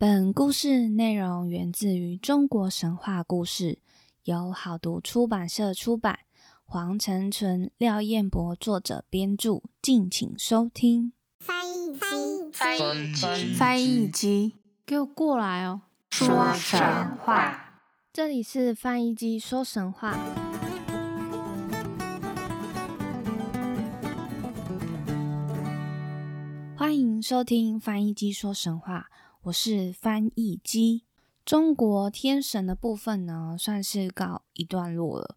本故事内容源自于中国神话故事，由好读出版社出版，黄成纯、廖彦博作者编著，敬请收听。翻译机，翻译机，翻译机，给我过来哦！说神话，这里是翻译机说神话。欢迎收听翻译机说神话，我是翻译机。中国天神的部分呢，算是告一段落了。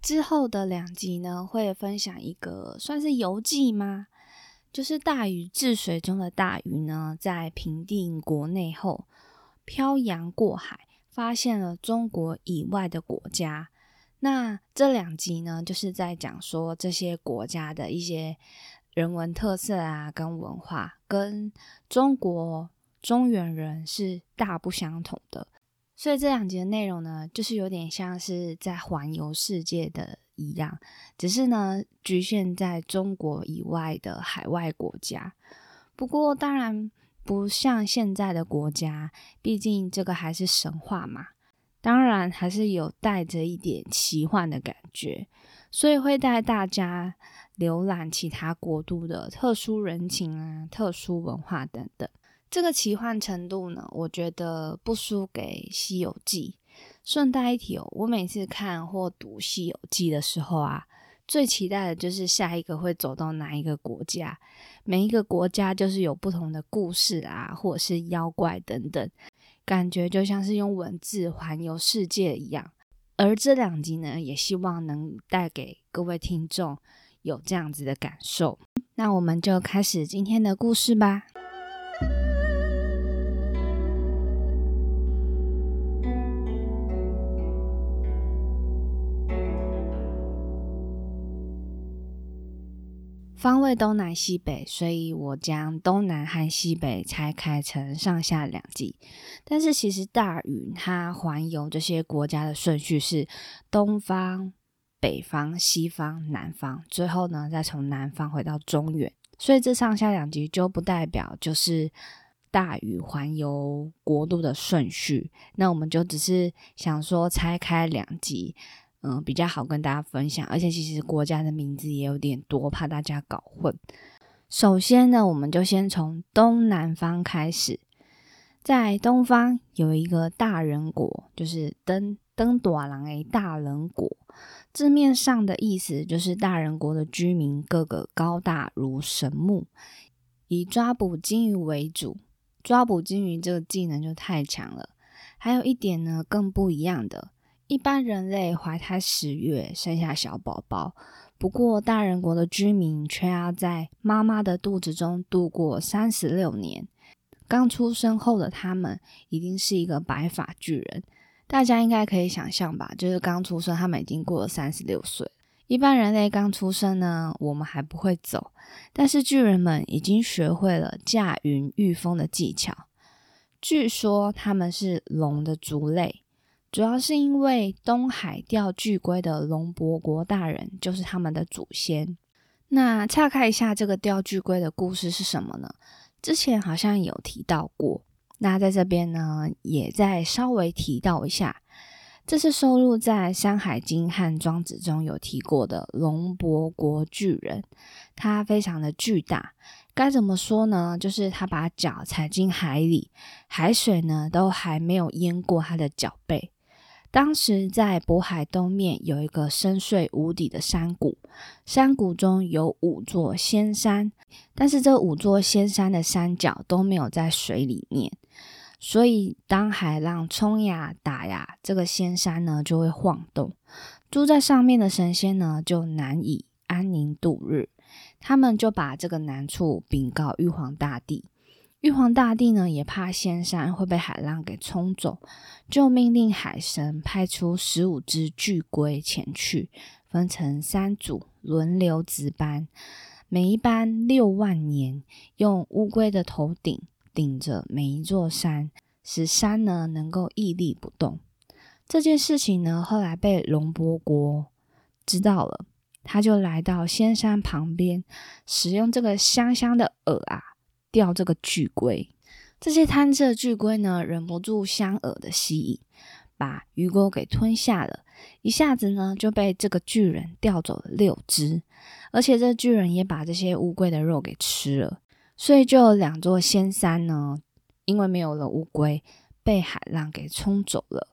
之后的两集呢，会分享一个算是游记吗？就是大禹治水中的大禹呢，在平定国内后，漂洋过海，发现了中国以外的国家。那这两集呢，就是在讲说这些国家的一些。人文特色啊，跟文化跟中国中原人是大不相同的，所以这两集的内容呢，就是有点像是在环游世界的一样，只是呢局限在中国以外的海外国家。不过当然不像现在的国家，毕竟这个还是神话嘛，当然还是有带着一点奇幻的感觉，所以会带大家。浏览其他国度的特殊人情啊、特殊文化等等，这个奇幻程度呢，我觉得不输给《西游记》。顺带一提哦，我每次看或读《西游记》的时候啊，最期待的就是下一个会走到哪一个国家。每一个国家就是有不同的故事啊，或者是妖怪等等，感觉就像是用文字环游世界一样。而这两集呢，也希望能带给各位听众。有这样子的感受，那我们就开始今天的故事吧。方位东南西北，所以我将东南和西北拆开成上下两季。但是其实大禹他环游这些国家的顺序是东方。北方、西方、南方，最后呢，再从南方回到中原，所以这上下两集就不代表就是大禹环游国度的顺序。那我们就只是想说拆开两集，嗯，比较好跟大家分享。而且其实国家的名字也有点多，怕大家搞混。首先呢，我们就先从东南方开始，在东方有一个大人国，就是登登短郎诶大人国。字面上的意思就是大人国的居民个个高大如神木，以抓捕金鱼为主。抓捕金鱼这个技能就太强了。还有一点呢，更不一样的，一般人类怀胎十月生下小宝宝，不过大人国的居民却要在妈妈的肚子中度过三十六年。刚出生后的他们一定是一个白发巨人。大家应该可以想象吧，就是刚出生，他们已经过了三十六岁。一般人类刚出生呢，我们还不会走，但是巨人们已经学会了驾云御风的技巧。据说他们是龙的族类，主要是因为东海钓巨龟的龙伯国大人就是他们的祖先。那岔开一下，这个钓巨龟的故事是什么呢？之前好像有提到过。那在这边呢，也再稍微提到一下，这是收录在《山海经》和《庄子》中有提过的龙伯国巨人，他非常的巨大，该怎么说呢？就是他把脚踩进海里，海水呢都还没有淹过他的脚背。当时在渤海东面有一个深邃无底的山谷，山谷中有五座仙山，但是这五座仙山的山脚都没有在水里面。所以，当海浪冲呀打呀，这个仙山呢就会晃动，住在上面的神仙呢就难以安宁度日。他们就把这个难处禀告玉皇大帝。玉皇大帝呢也怕仙山会被海浪给冲走，就命令海神派出十五只巨龟前去，分成三组轮流值班，每一班六万年，用乌龟的头顶。顶着每一座山，使山呢能够屹立不动。这件事情呢，后来被龙波国知道了，他就来到仙山旁边，使用这个香香的饵啊钓这个巨龟。这些贪吃的巨龟呢，忍不住香饵的吸引，把鱼钩给吞下了。一下子呢，就被这个巨人钓走了六只，而且这巨人也把这些乌龟的肉给吃了。所以就有两座仙山呢，因为没有了乌龟，被海浪给冲走了。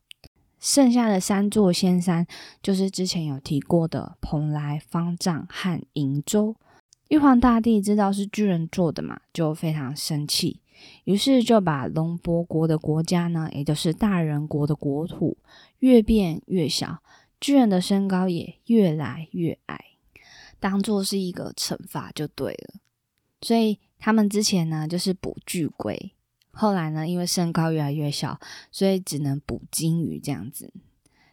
剩下的三座仙山，就是之前有提过的蓬莱、方丈和瀛洲。玉皇大帝知道是巨人做的嘛，就非常生气，于是就把龙伯国的国家呢，也就是大人国的国土越变越小，巨人的身高也越来越矮，当做是一个惩罚就对了。所以他们之前呢，就是捕巨龟。后来呢，因为身高越来越小，所以只能捕金鱼这样子。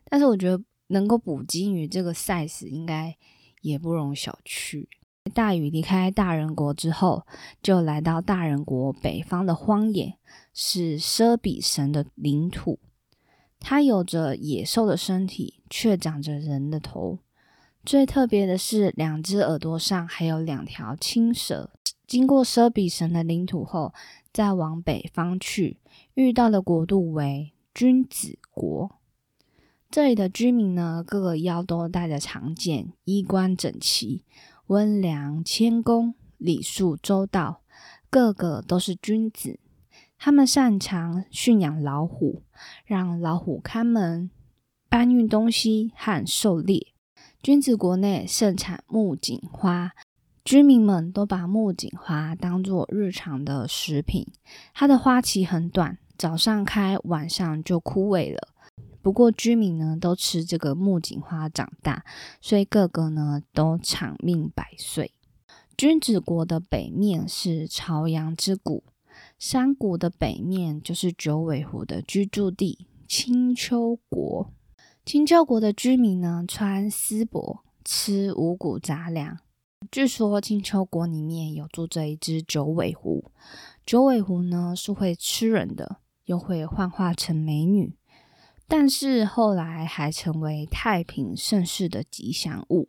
但是我觉得能够捕金鱼这个 size 应该也不容小觑。大禹离开大人国之后，就来到大人国北方的荒野，是猞比神的领土。它有着野兽的身体，却长着人的头。最特别的是，两只耳朵上还有两条青蛇。经过猞比神的领土后，再往北方去，遇到的国度为君子国。这里的居民呢，个个腰都带着长剑，衣冠整齐，温良谦恭，礼数周到，个个都是君子。他们擅长驯养老虎，让老虎看门、搬运东西和狩猎。君子国内盛产木槿花。居民们都把木槿花当做日常的食品。它的花期很短，早上开，晚上就枯萎了。不过居民呢都吃这个木槿花长大，所以个个呢都长命百岁。君子国的北面是朝阳之谷，山谷的北面就是九尾狐的居住地青丘国。青丘国的居民呢穿丝帛，吃五谷杂粮。据说青丘国里面有住着一只九尾狐，九尾狐呢是会吃人的，又会幻化成美女，但是后来还成为太平盛世的吉祥物。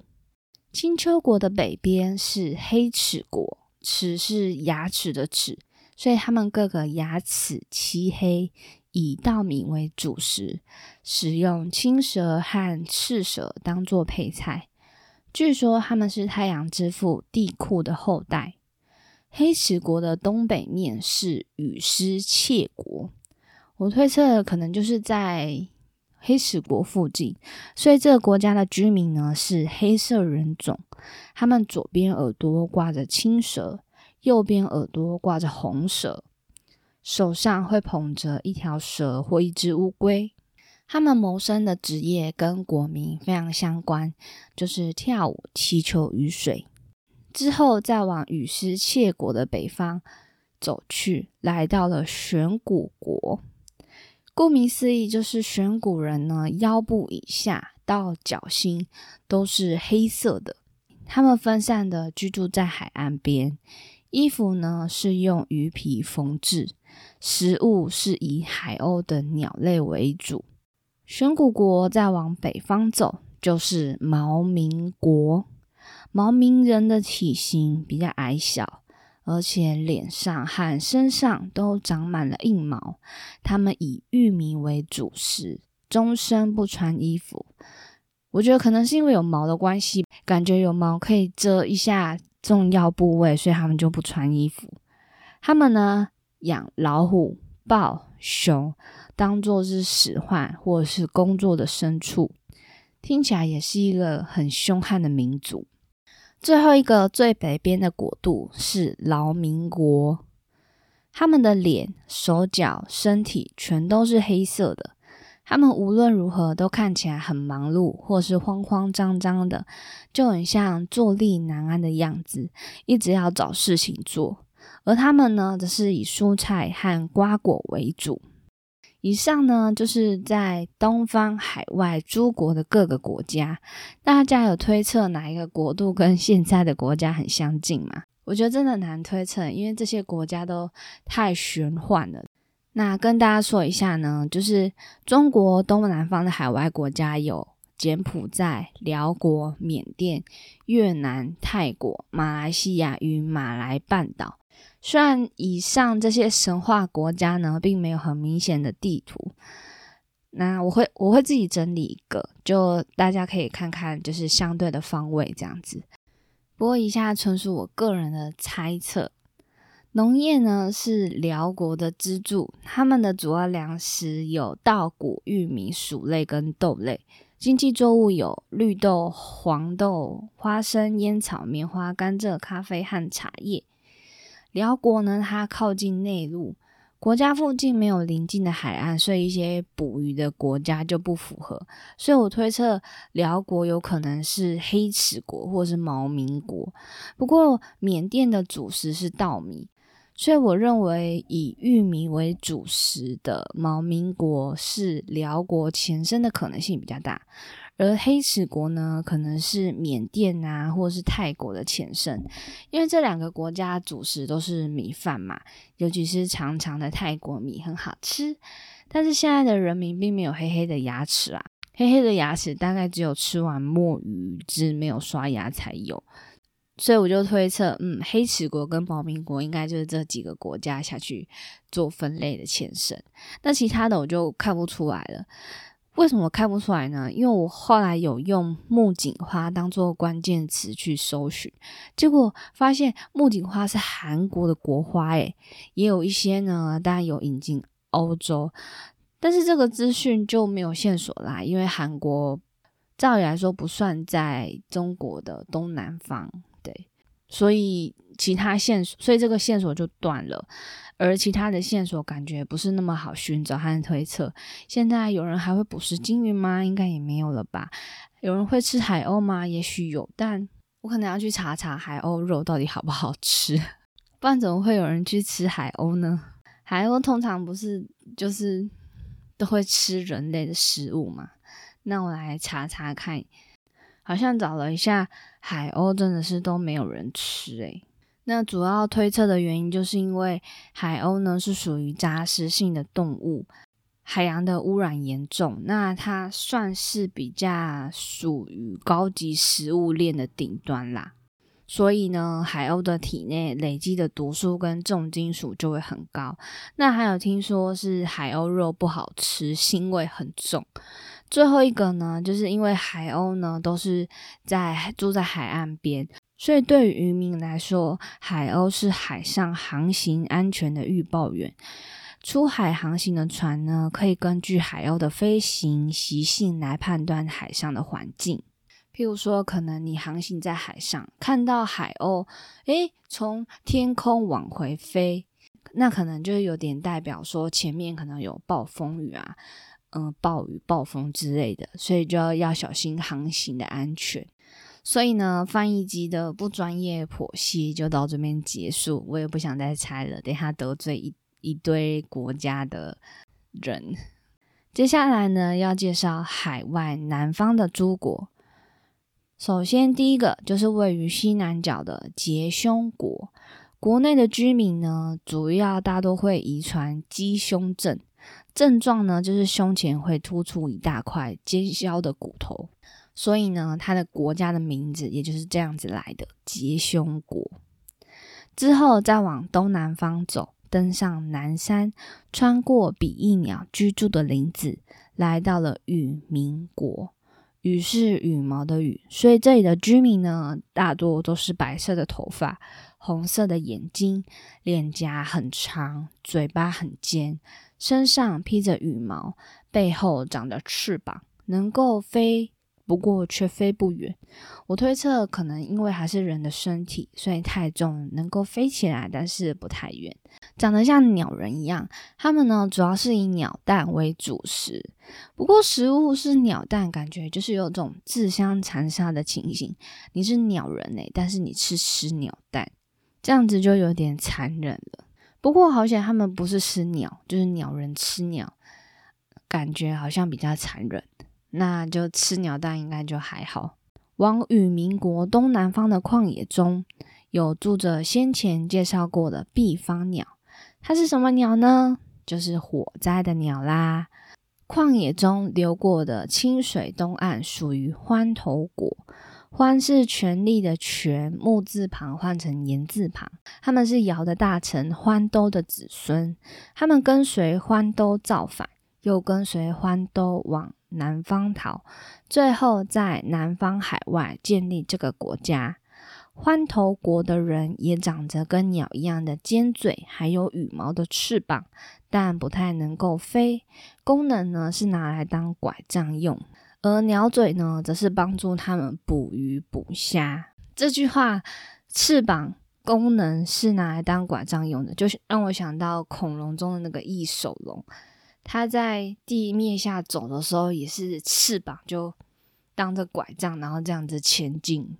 青丘国的北边是黑齿国，齿是牙齿的齿，所以他们各个牙齿漆黑，以稻米为主食，使用青蛇和赤蛇当做配菜。据说他们是太阳之父帝喾的后代。黑齿国的东北面是羽狮切国，我推测可能就是在黑石国附近，所以这个国家的居民呢是黑色人种。他们左边耳朵挂着青蛇，右边耳朵挂着红蛇，手上会捧着一条蛇或一只乌龟。他们谋生的职业跟国民非常相关，就是跳舞、祈求雨水。之后再往羽狮切国的北方走去，来到了玄古国。顾名思义，就是玄古人呢，腰部以下到脚心都是黑色的。他们分散的居住在海岸边，衣服呢是用鱼皮缝制，食物是以海鸥的鸟类为主。玄古国再往北方走，就是毛民国。毛民人的体型比较矮小，而且脸上和身上都长满了硬毛。他们以玉米为主食，终身不穿衣服。我觉得可能是因为有毛的关系，感觉有毛可以遮一下重要部位，所以他们就不穿衣服。他们呢，养老虎、豹、熊。当做是使唤或者是工作的牲畜，听起来也是一个很凶悍的民族。最后一个最北边的国度是劳民国，他们的脸、手脚、身体全都是黑色的。他们无论如何都看起来很忙碌，或是慌慌张张的，就很像坐立难安的样子，一直要找事情做。而他们呢，则是以蔬菜和瓜果为主。以上呢，就是在东方海外诸国的各个国家，大家有推测哪一个国度跟现在的国家很相近吗？我觉得真的难推测，因为这些国家都太玄幻了。那跟大家说一下呢，就是中国东南方的海外国家有柬埔寨、辽国、缅甸、越南、泰国、马来西亚与马来半岛。虽然以上这些神话国家呢，并没有很明显的地图，那我会我会自己整理一个，就大家可以看看，就是相对的方位这样子。不过以下纯属我个人的猜测。农业呢是辽国的支柱，他们的主要粮食有稻谷、玉米、薯类跟豆类。经济作物有绿豆、黄豆、花生、烟草、棉花、甘蔗、咖啡和茶叶。辽国呢，它靠近内陆，国家附近没有临近的海岸，所以一些捕鱼的国家就不符合。所以我推测辽国有可能是黑齿国或是毛民国。不过缅甸的主食是稻米。所以我认为以玉米为主食的毛民国是辽国前身的可能性比较大，而黑齿国呢，可能是缅甸啊，或是泰国的前身，因为这两个国家主食都是米饭嘛，尤其是长长的泰国米很好吃。但是现在的人民并没有黑黑的牙齿啊，黑黑的牙齿大概只有吃完墨鱼汁没有刷牙才有。所以我就推测，嗯，黑齿国跟保民国应该就是这几个国家下去做分类的前身。那其他的我就看不出来了。为什么看不出来呢？因为我后来有用木槿花当做关键词去搜寻，结果发现木槿花是韩国的国花，诶，也有一些呢，当然有引进欧洲，但是这个资讯就没有线索啦，因为韩国照理来说不算在中国的东南方。所以其他线索，所以这个线索就断了，而其他的线索感觉不是那么好寻找和推测。现在有人还会捕食鲸鱼吗？应该也没有了吧。有人会吃海鸥吗？也许有，但我可能要去查查海鸥肉到底好不好吃，不然怎么会有人去吃海鸥呢？海鸥通常不是就是都会吃人类的食物吗？那我来查查看。好像找了一下，海鸥真的是都没有人吃诶。那主要推测的原因，就是因为海鸥呢是属于杂食性的动物，海洋的污染严重，那它算是比较属于高级食物链的顶端啦。所以呢，海鸥的体内累积的毒素跟重金属就会很高。那还有听说是海鸥肉不好吃，腥味很重。最后一个呢，就是因为海鸥呢都是在住在海岸边，所以对于渔民来说，海鸥是海上航行安全的预报员。出海航行的船呢，可以根据海鸥的飞行习性来判断海上的环境。譬如说，可能你航行在海上，看到海鸥，诶，从天空往回飞，那可能就有点代表说前面可能有暴风雨啊。嗯，暴雨、暴风之类的，所以就要要小心航行的安全。所以呢，翻译机的不专业剖析就到这边结束。我也不想再猜了，等下得罪一一堆国家的人。接下来呢，要介绍海外南方的诸国。首先，第一个就是位于西南角的结胸国，国内的居民呢，主要大多会遗传鸡胸症。症状呢，就是胸前会突出一大块尖削的骨头，所以呢，它的国家的名字也就是这样子来的——结胸国。之后再往东南方走，登上南山，穿过比翼鸟居住的林子，来到了羽民国。羽是羽毛的羽，所以这里的居民呢，大多都是白色的头发，红色的眼睛，脸颊很长，嘴巴很尖。身上披着羽毛，背后长着翅膀，能够飞，不过却飞不远。我推测，可能因为还是人的身体，所以太重，能够飞起来，但是不太远。长得像鸟人一样，它们呢，主要是以鸟蛋为主食。不过，食物是鸟蛋，感觉就是有种自相残杀的情形。你是鸟人诶，但是你吃吃鸟蛋，这样子就有点残忍了。不过好险，他们不是吃鸟，就是鸟人吃鸟，感觉好像比较残忍。那就吃鸟蛋应该就还好。往与民国东南方的旷野中有住着先前介绍过的毕方鸟，它是什么鸟呢？就是火灾的鸟啦。旷野中流过的清水东岸属于欢头国，欢是权力的权，木字旁换成言字旁。他们是尧的大臣欢兜的子孙，他们跟随欢兜造反，又跟随欢兜往南方逃，最后在南方海外建立这个国家。欢头国的人也长着跟鸟一样的尖嘴，还有羽毛的翅膀，但不太能够飞。功能呢是拿来当拐杖用，而鸟嘴呢则是帮助他们捕鱼捕虾。这句话，翅膀功能是拿来当拐杖用的，就是让我想到恐龙中的那个翼手龙，它在地面下走的时候也是翅膀就当着拐杖，然后这样子前进。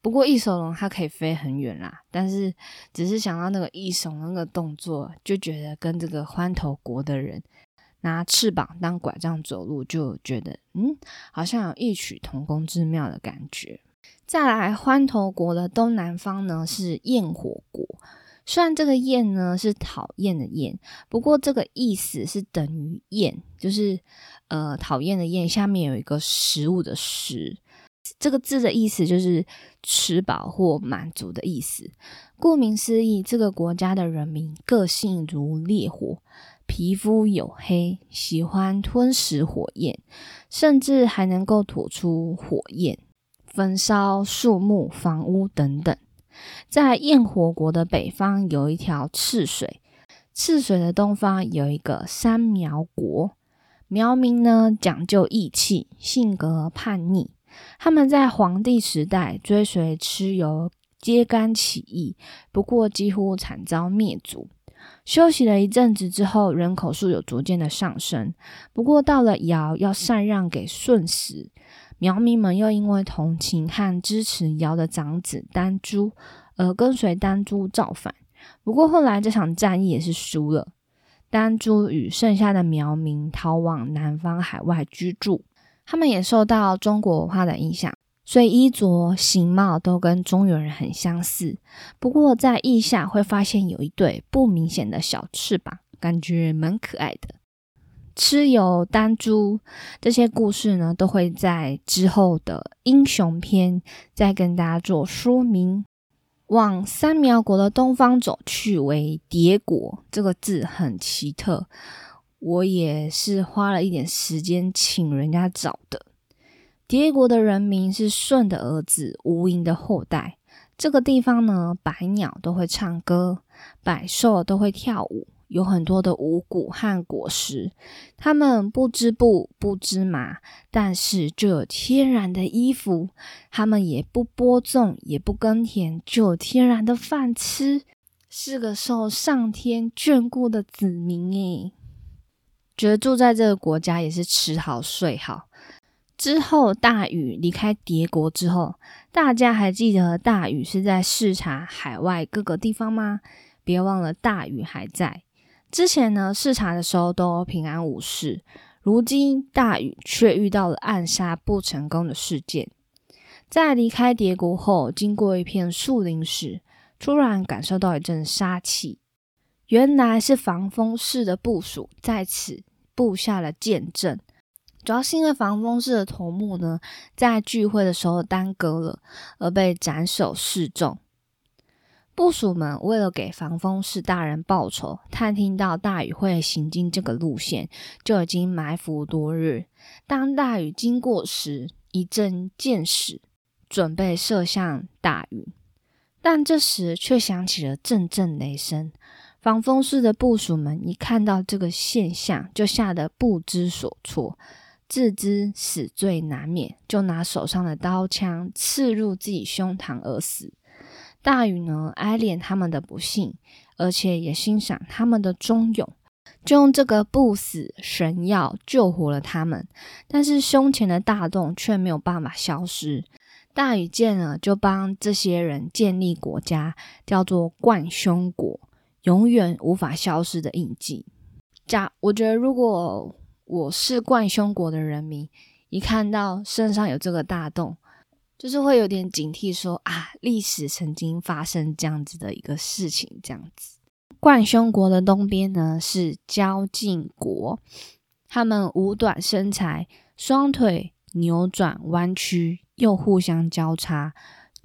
不过翼手龙它可以飞很远啦，但是只是想到那个翼手那个动作，就觉得跟这个欢头国的人拿翅膀当拐杖走路，就觉得嗯，好像有异曲同工之妙的感觉。再来，欢头国的东南方呢是焰火国，虽然这个厌呢是讨厌的厌，不过这个意思是等于厌，就是呃讨厌的厌，下面有一个食物的食。这个字的意思就是吃饱或满足的意思。顾名思义，这个国家的人民个性如烈火，皮肤黝黑，喜欢吞食火焰，甚至还能够吐出火焰，焚烧树木、房屋等等。在焰火国的北方有一条赤水，赤水的东方有一个三苗国。苗民呢讲究义气，性格叛逆。他们在黄帝时代追随蚩尤揭竿起义，不过几乎惨遭灭族。休息了一阵子之后，人口数有逐渐的上升。不过到了尧要禅让给舜时，苗民们又因为同情和支持尧的长子丹朱，而跟随丹朱造反。不过后来这场战役也是输了，丹朱与剩下的苗民逃往南方海外居住。他们也受到中国文化的影响，所以衣着形貌都跟中原人很相似。不过在腋下会发现有一对不明显的小翅膀，感觉蛮可爱的。蚩尤、丹朱这些故事呢，都会在之后的英雄篇再跟大家做说明。往三苗国的东方走去为叠国，这个字很奇特。我也是花了一点时间请人家找的。蝶国的人民是舜的儿子吴嬴的后代。这个地方呢，百鸟都会唱歌，百兽都会跳舞，有很多的五谷和果实。他们不织布，不织麻，但是就有天然的衣服。他们也不播种，也不耕田，就有天然的饭吃，是个受上天眷顾的子民诶。觉得住在这个国家也是吃好睡好。之后大禹离开蝶国之后，大家还记得大禹是在视察海外各个地方吗？别忘了大禹还在。之前呢视察的时候都平安无事，如今大禹却遇到了暗杀不成功的事件。在离开蝶国后，经过一片树林时，突然感受到一阵杀气，原来是防风氏的部署在此。布下了见证，主要是因为防风氏的头目呢，在聚会的时候耽搁了，而被斩首示众。部署们为了给防风氏大人报仇，探听到大雨会行经这个路线，就已经埋伏多日。当大雨经过时，一阵箭矢准备射向大雨，但这时却响起了阵阵雷声。防风氏的部署们一看到这个现象，就吓得不知所措，自知死罪难免，就拿手上的刀枪刺入自己胸膛而死。大禹呢，哀怜他们的不幸，而且也欣赏他们的忠勇，就用这个不死神药救活了他们。但是胸前的大洞却没有办法消失。大禹见了，就帮这些人建立国家，叫做冠胸国。永远无法消失的印记。假我觉得，如果我是冠胸国的人民，一看到身上有这个大洞，就是会有点警惕，说啊，历史曾经发生这样子的一个事情。这样子，冠胸国的东边呢是交晋国，他们五短身材，双腿扭转弯曲，又互相交叉，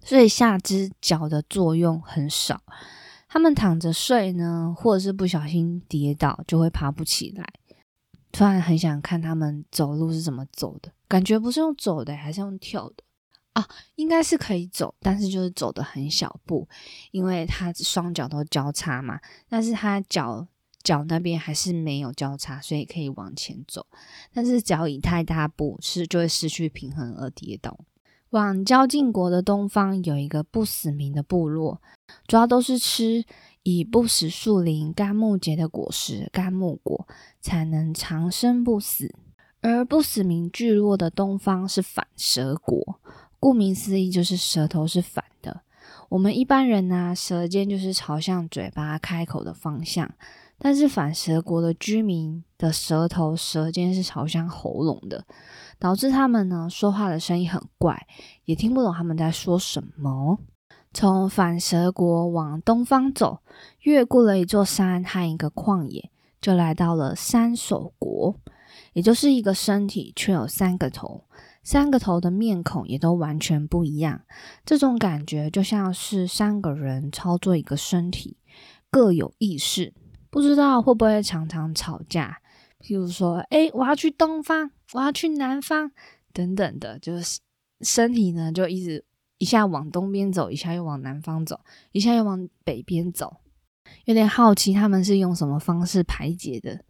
所以下肢脚的作用很少。他们躺着睡呢，或者是不小心跌倒，就会爬不起来。突然很想看他们走路是怎么走的，感觉不是用走的，还是用跳的啊？应该是可以走，但是就是走的很小步，因为他双脚都交叉嘛，但是他脚脚那边还是没有交叉，所以可以往前走。但是脚以太大步，是就会失去平衡而跌倒。往交晋国的东方有一个不死民的部落，主要都是吃以不死树林干木结的果实干木果，才能长生不死。而不死民聚落的东方是反蛇国，顾名思义就是舌头是反的。我们一般人呢，舌尖就是朝向嘴巴开口的方向，但是反舌国的居民的舌头舌尖是朝向喉咙的。导致他们呢说话的声音很怪，也听不懂他们在说什么。从反舌国往东方走，越过了一座山和一个旷野，就来到了三首国，也就是一个身体却有三个头，三个头的面孔也都完全不一样。这种感觉就像是三个人操作一个身体，各有意识，不知道会不会常常吵架。譬如说，哎，我要去东方，我要去南方，等等的，就是身体呢，就一直一下往东边走，一下又往南方走，一下又往北边走。有点好奇他们是用什么方式排解的，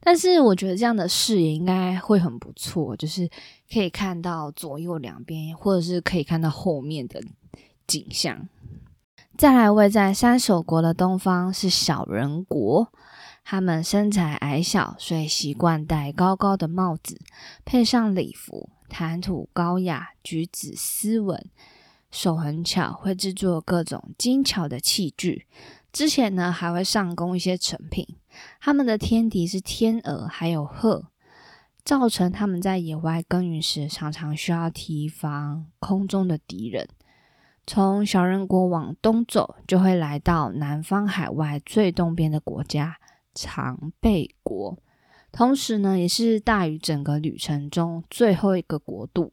但是我觉得这样的视野应该会很不错，就是可以看到左右两边，或者是可以看到后面的景象。再来，位在三手国的东方是小人国。他们身材矮小，所以习惯戴高高的帽子，配上礼服，谈吐高雅，举止斯文，手很巧，会制作各种精巧的器具。之前呢，还会上供一些成品。他们的天敌是天鹅，还有鹤，造成他们在野外耕耘时，常常需要提防空中的敌人。从小人国往东走，就会来到南方海外最东边的国家。长贝国，同时呢，也是大禹整个旅程中最后一个国度，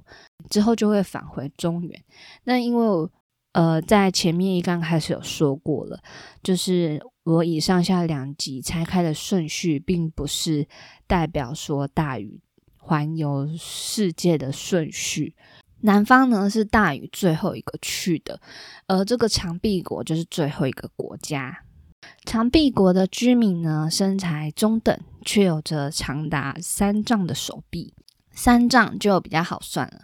之后就会返回中原。那因为呃，在前面一刚开始有说过了，就是我以上下两集拆开的顺序，并不是代表说大禹环游世界的顺序。南方呢是大禹最后一个去的，而这个长臂国就是最后一个国家。长臂国的居民呢，身材中等，却有着长达三丈的手臂。三丈就比较好算了，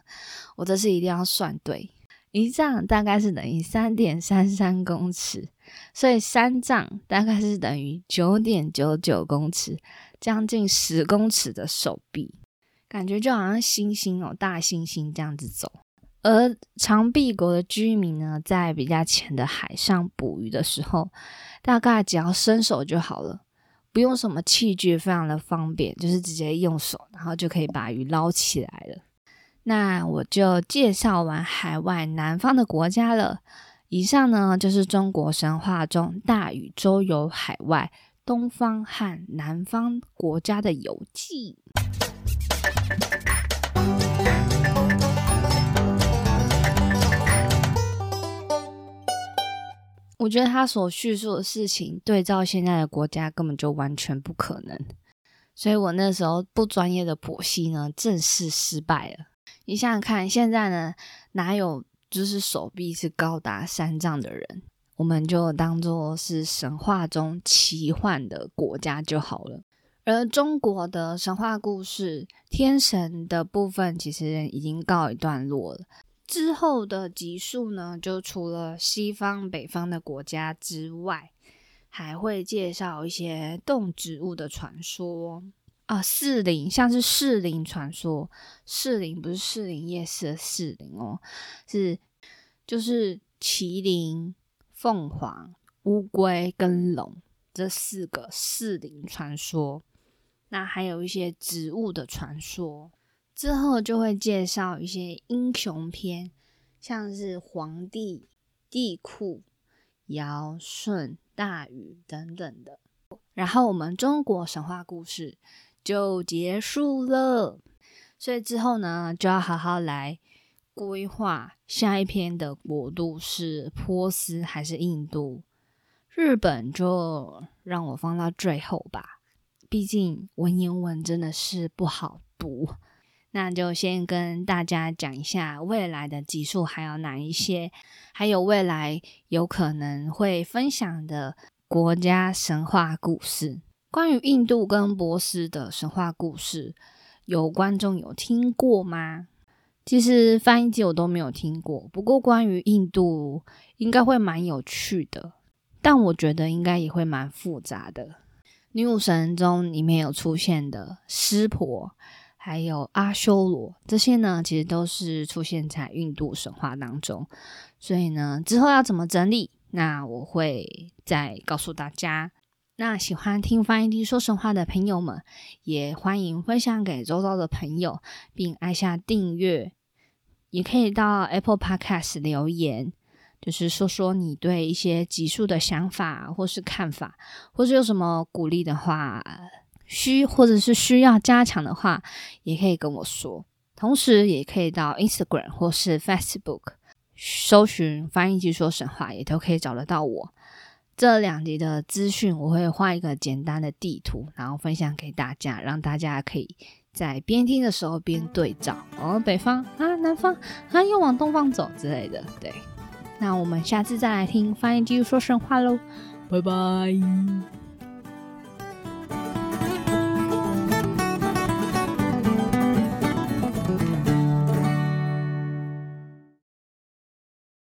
我这次一定要算对。一丈大概是等于三点三三公尺，所以三丈大概是等于九点九九公尺，将近十公尺的手臂，感觉就好像猩猩哦，大猩猩这样子走。而长臂国的居民呢，在比较浅的海上捕鱼的时候。大概只要伸手就好了，不用什么器具，非常的方便，就是直接用手，然后就可以把鱼捞起来了。那我就介绍完海外南方的国家了。以上呢就是中国神话中大禹周游海外东方和南方国家的游记。我觉得他所叙述的事情对照现在的国家根本就完全不可能，所以我那时候不专业的剖析呢，正式失败了。你想想看，现在呢哪有就是手臂是高达三丈的人？我们就当做是神话中奇幻的国家就好了。而中国的神话故事，天神的部分其实已经告一段落了。之后的集数呢，就除了西方、北方的国家之外，还会介绍一些动植物的传说啊。四灵像是四灵传说，四灵不是四灵夜市的四灵哦，是就是麒麟、凤凰、乌龟跟龙这四个四灵传说。那还有一些植物的传说。之后就会介绍一些英雄篇，像是黄帝、帝喾、尧舜、大禹等等的。然后我们中国神话故事就结束了。所以之后呢，就要好好来规划下一篇的国度是波斯还是印度？日本就让我放到最后吧，毕竟文言文真的是不好读。那就先跟大家讲一下未来的集数还有哪一些，还有未来有可能会分享的国家神话故事。关于印度跟波斯的神话故事，有观众有听过吗？其实翻译机我都没有听过，不过关于印度应该会蛮有趣的，但我觉得应该也会蛮复杂的。女武神中里面有出现的湿婆。还有阿修罗这些呢，其实都是出现在印度神话当中。所以呢，之后要怎么整理，那我会再告诉大家。那喜欢听翻译机说神话的朋友们，也欢迎分享给周遭的朋友，并按下订阅。也可以到 Apple Podcast 留言，就是说说你对一些集数的想法或是看法，或是有什么鼓励的话。需或者是需要加强的话，也可以跟我说。同时，也可以到 Instagram 或是 Facebook 搜寻“翻译机说神话”，也都可以找得到我。这两集的资讯，我会画一个简单的地图，然后分享给大家，让大家可以在边听的时候边对照。哦，北方啊，南方啊，又往东方走之类的。对，那我们下次再来听“翻译机说神话”喽，拜拜。